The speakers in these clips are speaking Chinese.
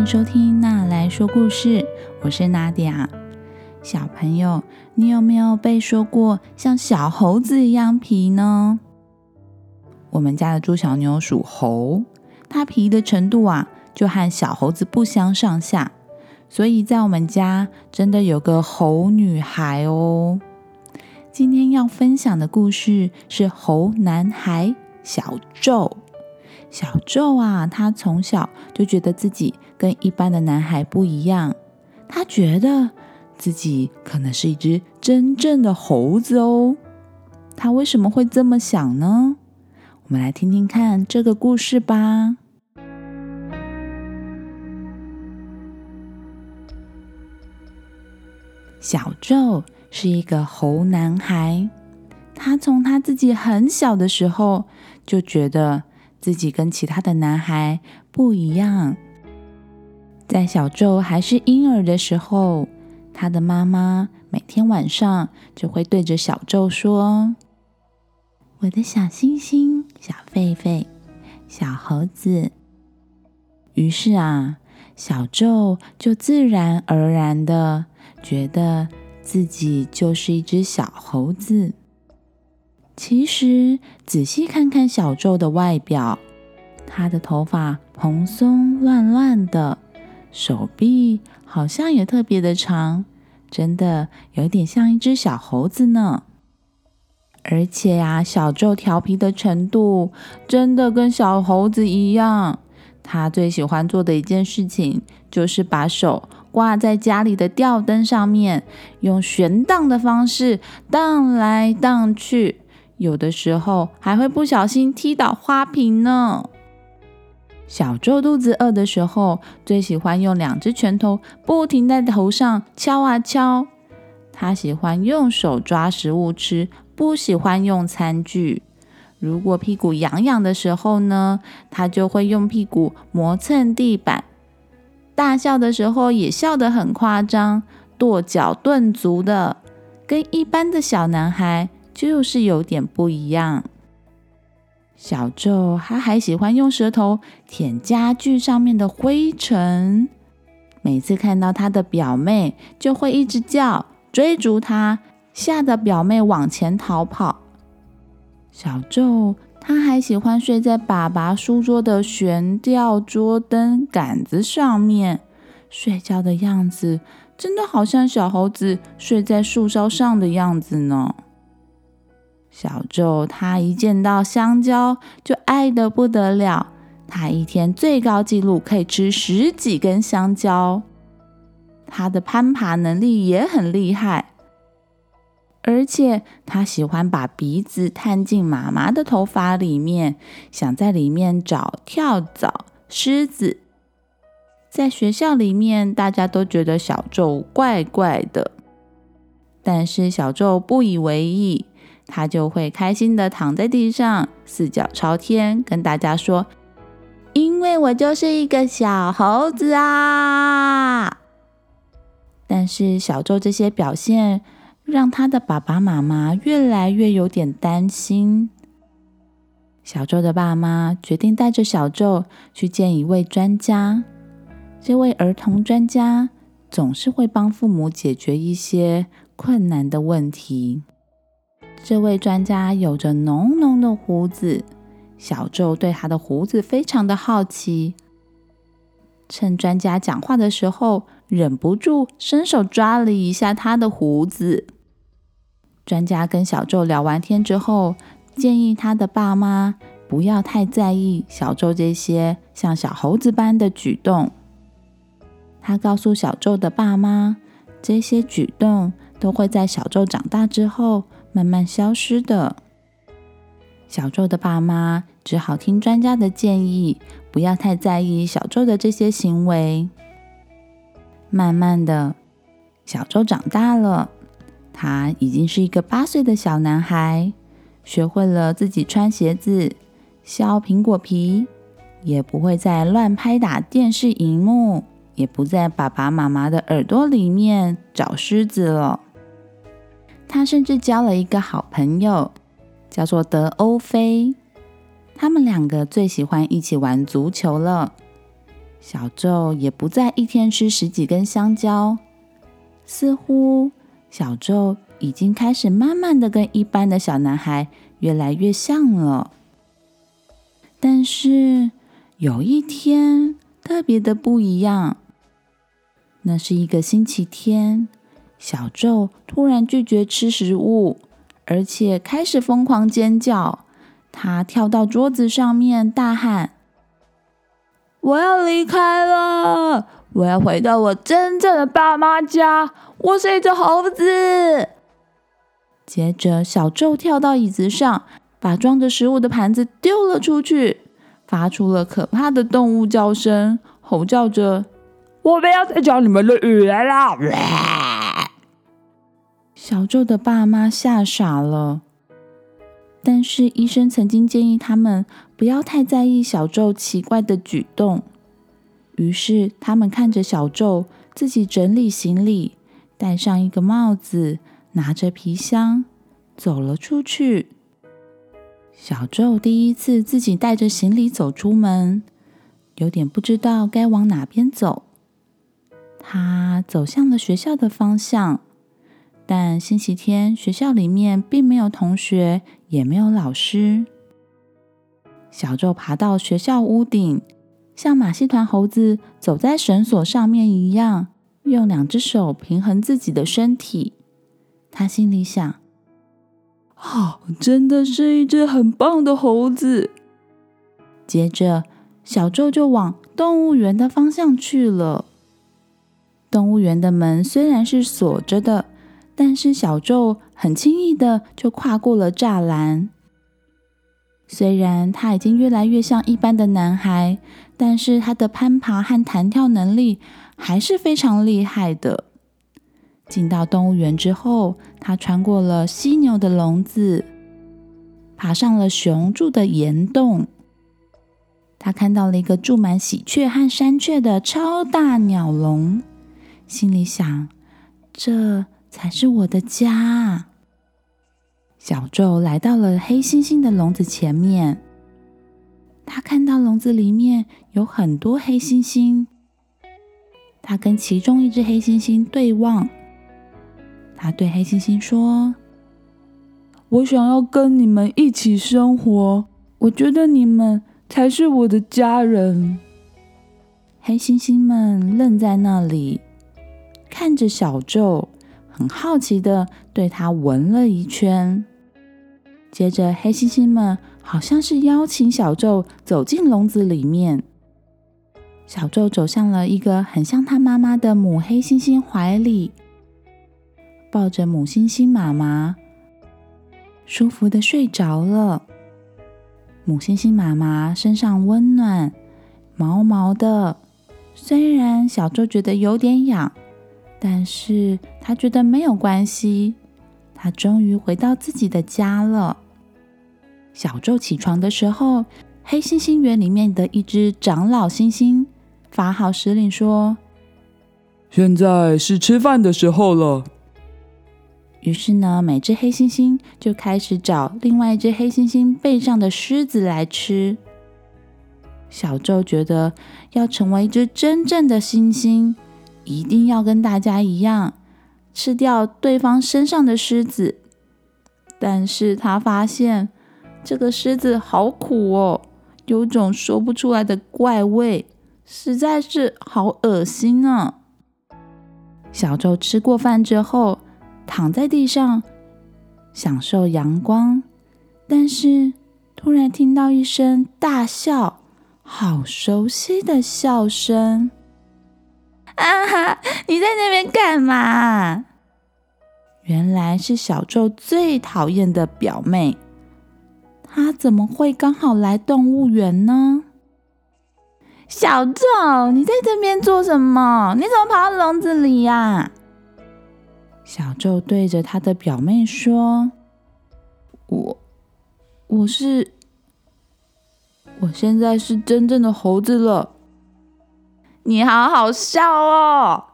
迎收听《娜来说故事》，我是娜迪亚。小朋友，你有没有被说过像小猴子一样皮呢？我们家的猪小妞属猴，它皮的程度啊，就和小猴子不相上下。所以在我们家真的有个猴女孩哦。今天要分享的故事是猴男孩小宙。小宙啊，他从小就觉得自己跟一般的男孩不一样，他觉得自己可能是一只真正的猴子哦。他为什么会这么想呢？我们来听听看这个故事吧。小宙是一个猴男孩，他从他自己很小的时候就觉得自己跟其他的男孩不一样。在小宙还是婴儿的时候，他的妈妈每天晚上就会对着小宙说：“我的小星星、小狒狒、小猴子。”于是啊，小宙就自然而然的。觉得自己就是一只小猴子。其实仔细看看小宙的外表，他的头发蓬松乱乱的，手臂好像也特别的长，真的有点像一只小猴子呢。而且呀，小宙调皮的程度真的跟小猴子一样。他最喜欢做的一件事情就是把手。挂在家里的吊灯上面，用悬荡的方式荡来荡去，有的时候还会不小心踢倒花瓶呢。小周肚子饿的时候，最喜欢用两只拳头不停在头上敲啊敲。他喜欢用手抓食物吃，不喜欢用餐具。如果屁股痒痒的时候呢，他就会用屁股磨蹭地板。大笑的时候也笑得很夸张，跺脚顿足的，跟一般的小男孩就是有点不一样。小宙他还喜欢用舌头舔家具上面的灰尘，每次看到他的表妹，就会一直叫，追逐他，吓得表妹往前逃跑。小宙。他还喜欢睡在爸爸书桌的悬吊桌灯杆子上面，睡觉的样子真的好像小猴子睡在树梢上的样子呢。小宙他一见到香蕉就爱得不得了，他一天最高纪录可以吃十几根香蕉。他的攀爬能力也很厉害。而且他喜欢把鼻子探进妈妈的头发里面，想在里面找跳蚤、虱子。在学校里面，大家都觉得小宙怪怪的，但是小宙不以为意，他就会开心的躺在地上，四脚朝天，跟大家说：“因为我就是一个小猴子啊！”但是小周这些表现。让他的爸爸妈妈越来越有点担心。小周的爸妈决定带着小周去见一位专家。这位儿童专家总是会帮父母解决一些困难的问题。这位专家有着浓浓的胡子，小周对他的胡子非常的好奇。趁专家讲话的时候，忍不住伸手抓了一下他的胡子。专家跟小宙聊完天之后，建议他的爸妈不要太在意小宙这些像小猴子般的举动。他告诉小宙的爸妈，这些举动都会在小宙长大之后慢慢消失的。小周的爸妈只好听专家的建议，不要太在意小周的这些行为。慢慢的，小周长大了。他已经是一个八岁的小男孩，学会了自己穿鞋子、削苹果皮，也不会再乱拍打电视荧幕，也不在爸爸妈妈的耳朵里面找虱子了。他甚至交了一个好朋友，叫做德欧菲。他们两个最喜欢一起玩足球了。小宙也不再一天吃十几根香蕉，似乎小宙已经开始慢慢的跟一般的小男孩越来越像了。但是有一天特别的不一样，那是一个星期天，小宙突然拒绝吃食物，而且开始疯狂尖叫。他跳到桌子上面，大喊。我要离开了，我要回到我真正的爸妈家。我是一只猴子。接着，小宙跳到椅子上，把装着食物的盘子丢了出去，发出了可怕的动物叫声，吼叫着：“我不要再讲你们的语言了！”小宙的爸妈吓傻了。但是医生曾经建议他们不要太在意小宙奇怪的举动，于是他们看着小宙自己整理行李，戴上一个帽子，拿着皮箱走了出去。小宙第一次自己带着行李走出门，有点不知道该往哪边走。他走向了学校的方向。但星期天学校里面并没有同学，也没有老师。小宙爬到学校屋顶，像马戏团猴子走在绳索上面一样，用两只手平衡自己的身体。他心里想：“啊，真的是一只很棒的猴子。”接着，小宙就往动物园的方向去了。动物园的门虽然是锁着的。但是小宙很轻易的就跨过了栅栏。虽然他已经越来越像一般的男孩，但是他的攀爬和弹跳能力还是非常厉害的。进到动物园之后，他穿过了犀牛的笼子，爬上了熊住的岩洞。他看到了一个住满喜鹊和山雀的超大鸟笼，心里想：这。才是我的家。小宙来到了黑猩猩的笼子前面，他看到笼子里面有很多黑猩猩。他跟其中一只黑猩猩对望，他对黑猩猩说：“我想要跟你们一起生活，我觉得你们才是我的家人。”黑猩猩们愣在那里，看着小宙。很好奇的对他闻了一圈，接着黑猩猩们好像是邀请小宙走进笼子里面。小宙走向了一个很像他妈妈的母黑猩猩怀里，抱着母猩猩妈妈，舒服的睡着了。母猩猩妈妈身上温暖，毛毛的，虽然小宙觉得有点痒。但是他觉得没有关系，他终于回到自己的家了。小宙起床的时候，黑猩猩园里面的一只长老猩猩发号施令说：“现在是吃饭的时候了。”于是呢，每只黑猩猩就开始找另外一只黑猩猩背上的狮子来吃。小宙觉得要成为一只真正的猩猩。一定要跟大家一样吃掉对方身上的狮子，但是他发现这个狮子好苦哦，有种说不出来的怪味，实在是好恶心啊！小周吃过饭之后，躺在地上享受阳光，但是突然听到一声大笑，好熟悉的笑声。啊哈！你在那边干嘛？原来是小宙最讨厌的表妹，她怎么会刚好来动物园呢？小宙，你在这边做什么？你怎么跑到笼子里呀？小宙对着他的表妹说：“我，我是，我现在是真正的猴子了。”你好好笑哦！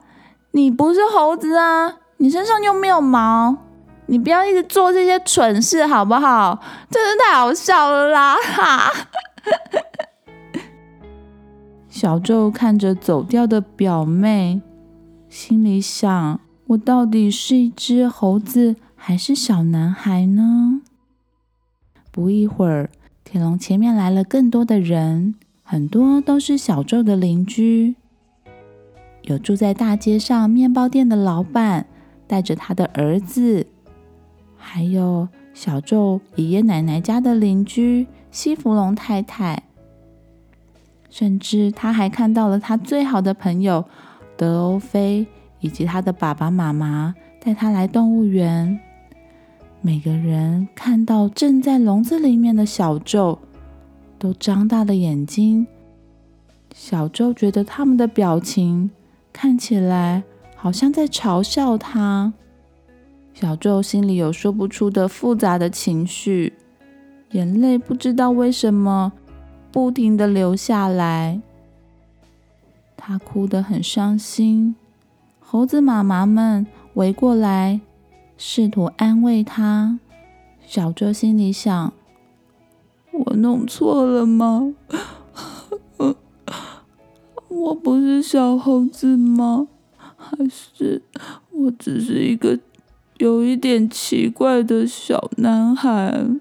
你不是猴子啊，你身上又没有毛，你不要一直做这些蠢事好不好？真是太好笑了啦！哈，小宙看着走掉的表妹，心里想：我到底是一只猴子，还是小男孩呢？不一会儿，铁笼前面来了更多的人，很多都是小宙的邻居。有住在大街上面包店的老板，带着他的儿子，还有小宙爷爷奶奶家的邻居西弗龙太太，甚至他还看到了他最好的朋友德欧菲以及他的爸爸妈妈带他来动物园。每个人看到正在笼子里面的小宙，都张大了眼睛。小周觉得他们的表情。看起来好像在嘲笑他。小周心里有说不出的复杂的情绪，眼泪不知道为什么不停的流下来。他哭得很伤心。猴子妈妈们围过来，试图安慰他。小周心里想：我弄错了吗？我不是小猴子吗？还是我只是一个有一点奇怪的小男孩？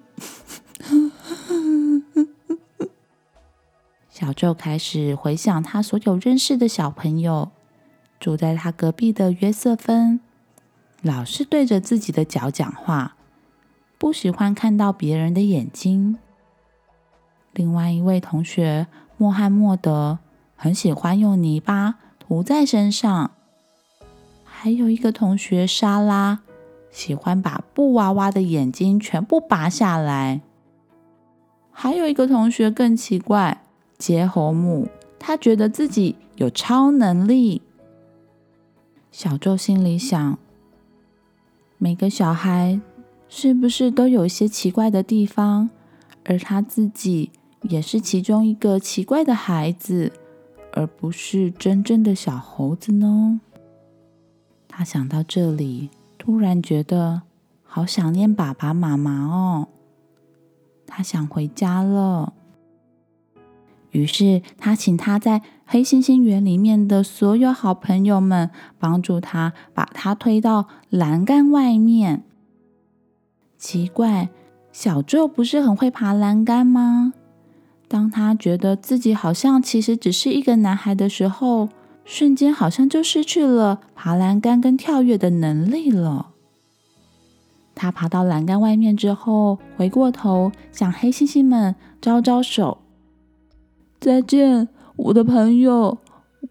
小宙开始回想他所有认识的小朋友，住在他隔壁的约瑟芬，老是对着自己的脚讲话，不喜欢看到别人的眼睛。另外一位同学莫汉默德。很喜欢用泥巴涂在身上，还有一个同学莎拉喜欢把布娃娃的眼睛全部拔下来。还有一个同学更奇怪，杰侯姆，他觉得自己有超能力。小周心里想：每个小孩是不是都有一些奇怪的地方？而他自己也是其中一个奇怪的孩子。而不是真正的小猴子呢？他想到这里，突然觉得好想念爸爸妈妈哦。他想回家了。于是他请他在黑猩猩园里面的所有好朋友们帮助他，把他推到栏杆外面。奇怪，小宙不是很会爬栏杆吗？当他觉得自己好像其实只是一个男孩的时候，瞬间好像就失去了爬栏杆跟跳跃的能力了。他爬到栏杆外面之后，回过头向黑猩猩们招招手：“再见，我的朋友！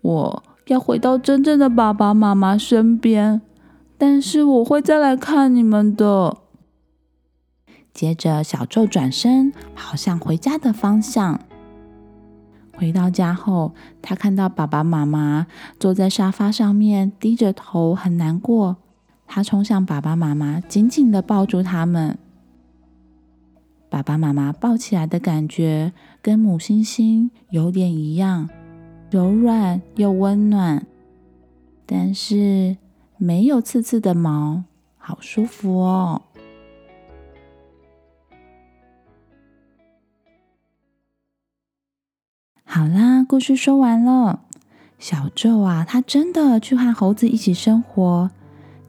我要回到真正的爸爸妈妈身边，但是我会再来看你们的。”接着，小宙转身跑向回家的方向。回到家后，他看到爸爸妈妈坐在沙发上面，低着头，很难过。他冲向爸爸妈妈，紧紧的抱住他们。爸爸妈妈抱起来的感觉跟母猩猩有点一样，柔软又温暖，但是没有刺刺的毛，好舒服哦。好啦，故事说完了。小宙啊，他真的去和猴子一起生活，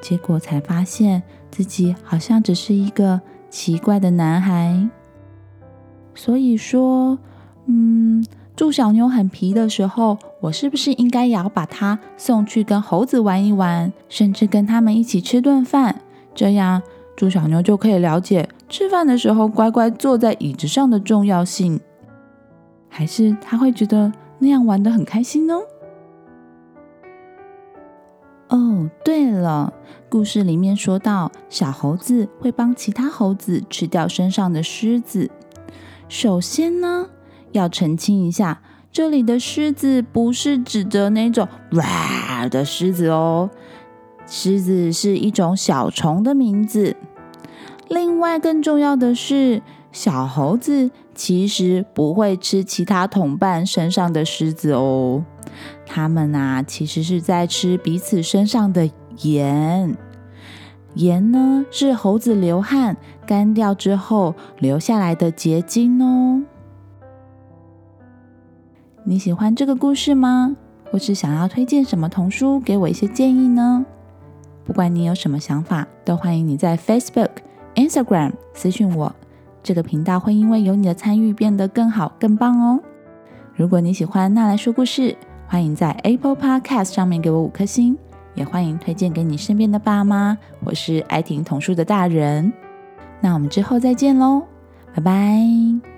结果才发现自己好像只是一个奇怪的男孩。所以说，嗯，祝小妞很皮的时候，我是不是应该也要把它送去跟猴子玩一玩，甚至跟他们一起吃顿饭？这样，祝小妞就可以了解吃饭的时候乖乖坐在椅子上的重要性。还是他会觉得那样玩的很开心呢？哦，对了，故事里面说到小猴子会帮其他猴子吃掉身上的虱子。首先呢，要澄清一下，这里的虱子不是指的那种哇的狮子哦，狮子是一种小虫的名字。另外，更重要的是。小猴子其实不会吃其他同伴身上的虱子哦，它们啊其实是在吃彼此身上的盐。盐呢是猴子流汗干掉之后留下来的结晶哦。你喜欢这个故事吗？或是想要推荐什么童书给我一些建议呢？不管你有什么想法，都欢迎你在 Facebook、Instagram 私讯我。这个频道会因为有你的参与变得更好、更棒哦。如果你喜欢纳兰说故事，欢迎在 Apple Podcast 上面给我五颗星，也欢迎推荐给你身边的爸妈或是爱听童书的大人。那我们之后再见喽，拜拜。